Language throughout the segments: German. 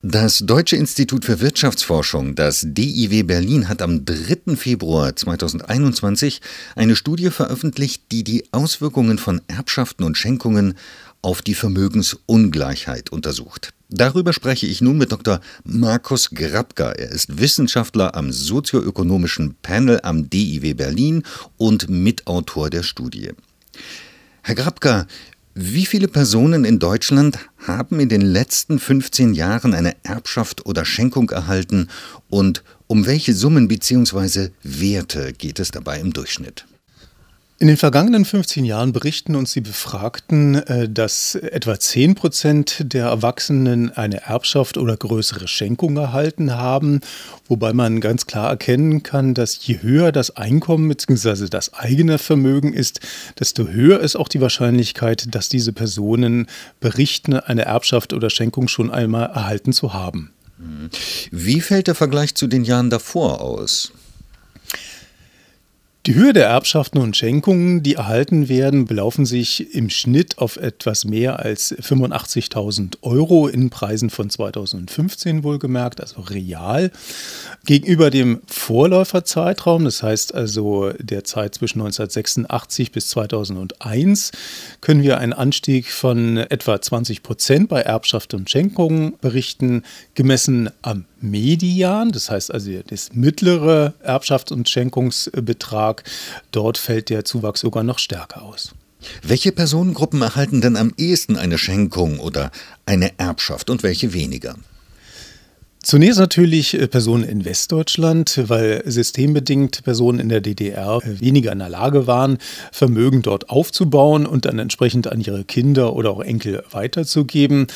Das Deutsche Institut für Wirtschaftsforschung, das DIW Berlin, hat am 3. Februar 2021 eine Studie veröffentlicht, die die Auswirkungen von Erbschaften und Schenkungen auf die Vermögensungleichheit untersucht. Darüber spreche ich nun mit Dr. Markus Grabka. Er ist Wissenschaftler am sozioökonomischen Panel am DIW Berlin und Mitautor der Studie. Herr Grabka, wie viele Personen in Deutschland haben in den letzten 15 Jahren eine Erbschaft oder Schenkung erhalten und um welche Summen bzw. Werte geht es dabei im Durchschnitt? In den vergangenen 15 Jahren berichten uns die Befragten, äh, dass etwa 10 Prozent der Erwachsenen eine Erbschaft oder größere Schenkung erhalten haben, wobei man ganz klar erkennen kann, dass je höher das Einkommen bzw. das eigene Vermögen ist, desto höher ist auch die Wahrscheinlichkeit, dass diese Personen berichten, eine Erbschaft oder Schenkung schon einmal erhalten zu haben. Wie fällt der Vergleich zu den Jahren davor aus? Die Höhe der Erbschaften und Schenkungen, die erhalten werden, belaufen sich im Schnitt auf etwas mehr als 85.000 Euro in Preisen von 2015 wohlgemerkt, also real. Gegenüber dem Vorläuferzeitraum, das heißt also der Zeit zwischen 1986 bis 2001, können wir einen Anstieg von etwa 20 Prozent bei Erbschaft und Schenkungen berichten, gemessen am Median, das heißt also das mittlere Erbschafts- und Schenkungsbetrag, dort fällt der Zuwachs sogar noch stärker aus. Welche Personengruppen erhalten denn am ehesten eine Schenkung oder eine Erbschaft und welche weniger? Zunächst natürlich äh, Personen in Westdeutschland, weil systembedingt Personen in der DDR äh, weniger in der Lage waren, Vermögen dort aufzubauen und dann entsprechend an ihre Kinder oder auch Enkel weiterzugeben.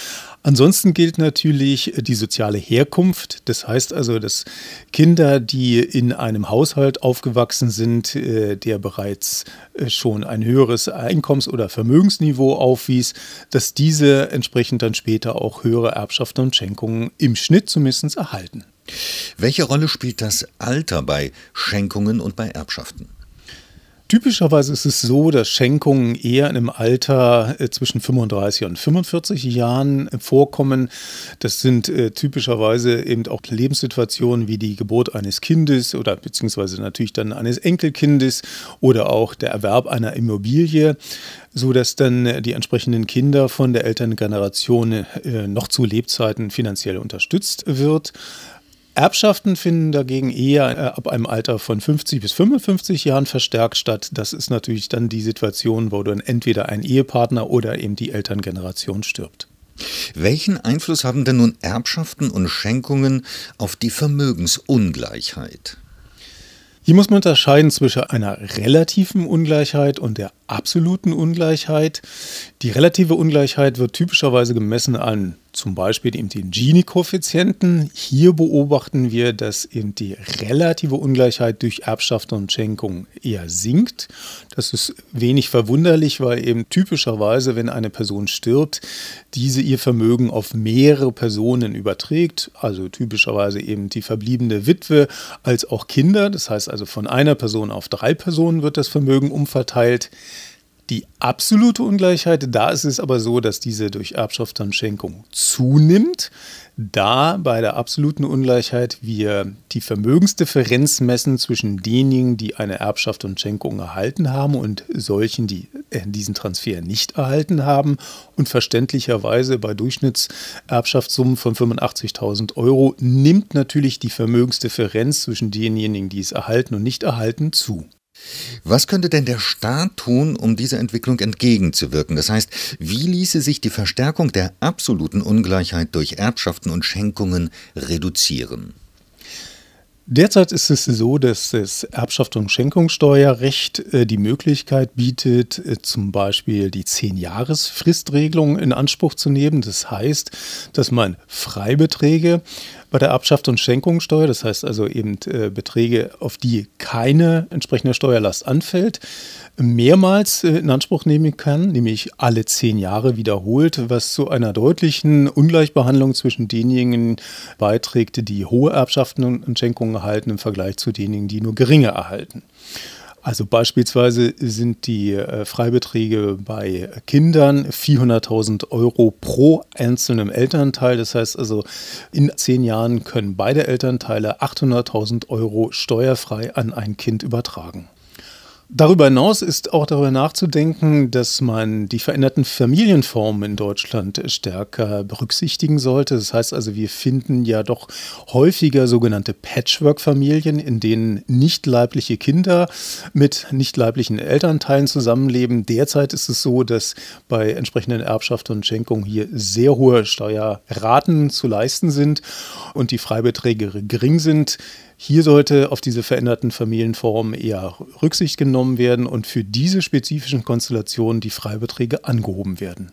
Ansonsten gilt natürlich die soziale Herkunft. Das heißt also, dass Kinder, die in einem Haushalt aufgewachsen sind, äh, der bereits äh, schon ein höheres Einkommens- oder Vermögensniveau aufwies, dass diese entsprechend dann später auch höhere Erbschaften und Schenkungen im Schnitt zumindest erhalten. Welche Rolle spielt das Alter bei Schenkungen und bei Erbschaften? Typischerweise ist es so, dass Schenkungen eher einem Alter äh, zwischen 35 und 45 Jahren vorkommen. Das sind äh, typischerweise eben auch Lebenssituationen wie die Geburt eines Kindes oder beziehungsweise natürlich dann eines Enkelkindes oder auch der Erwerb einer Immobilie so dass dann die entsprechenden Kinder von der Elterngeneration äh, noch zu Lebzeiten finanziell unterstützt wird. Erbschaften finden dagegen eher äh, ab einem Alter von 50 bis 55 Jahren verstärkt statt. Das ist natürlich dann die Situation, wo dann entweder ein Ehepartner oder eben die Elterngeneration stirbt. Welchen Einfluss haben denn nun Erbschaften und Schenkungen auf die Vermögensungleichheit? Hier muss man unterscheiden zwischen einer relativen Ungleichheit und der absoluten Ungleichheit. Die relative Ungleichheit wird typischerweise gemessen an zum Beispiel eben den Gini-Koeffizienten. Hier beobachten wir, dass eben die relative Ungleichheit durch Erbschaft und Schenkung eher sinkt. Das ist wenig verwunderlich, weil eben typischerweise, wenn eine Person stirbt, diese ihr Vermögen auf mehrere Personen überträgt. Also typischerweise eben die verbliebene Witwe als auch Kinder. Das heißt also von einer Person auf drei Personen wird das Vermögen umverteilt. Die absolute Ungleichheit, da ist es aber so, dass diese durch Erbschaft und Schenkung zunimmt. Da bei der absoluten Ungleichheit wir die Vermögensdifferenz messen zwischen denjenigen, die eine Erbschaft und Schenkung erhalten haben und solchen, die diesen Transfer nicht erhalten haben. Und verständlicherweise bei Durchschnittserbschaftssummen von 85.000 Euro nimmt natürlich die Vermögensdifferenz zwischen denjenigen, die es erhalten und nicht erhalten, zu. Was könnte denn der Staat tun, um dieser Entwicklung entgegenzuwirken? Das heißt, wie ließe sich die Verstärkung der absoluten Ungleichheit durch Erbschaften und Schenkungen reduzieren? Derzeit ist es so, dass das Erbschaft- und Schenkungssteuerrecht äh, die Möglichkeit bietet, äh, zum Beispiel die 10-Jahres-Fristregelung in Anspruch zu nehmen. Das heißt, dass man Freibeträge bei der Erbschaft- und Schenkungssteuer, das heißt also eben äh, Beträge, auf die keine entsprechende Steuerlast anfällt, mehrmals in Anspruch nehmen kann, nämlich alle zehn Jahre wiederholt, was zu einer deutlichen Ungleichbehandlung zwischen denjenigen beiträgt, die hohe Erbschaften und Schenkungen erhalten im Vergleich zu denjenigen, die nur geringe erhalten. Also beispielsweise sind die äh, Freibeträge bei Kindern 400.000 Euro pro einzelnem Elternteil. Das heißt also, in zehn Jahren können beide Elternteile 800.000 Euro steuerfrei an ein Kind übertragen. Darüber hinaus ist auch darüber nachzudenken, dass man die veränderten Familienformen in Deutschland stärker berücksichtigen sollte. Das heißt also, wir finden ja doch häufiger sogenannte Patchwork-Familien, in denen nicht leibliche Kinder mit nicht leiblichen Elternteilen zusammenleben. Derzeit ist es so, dass bei entsprechenden Erbschaft und Schenkung hier sehr hohe Steuerraten zu leisten sind und die Freibeträge gering sind. Hier sollte auf diese veränderten Familienformen eher Rücksicht genommen werden und für diese spezifischen Konstellationen die Freibeträge angehoben werden.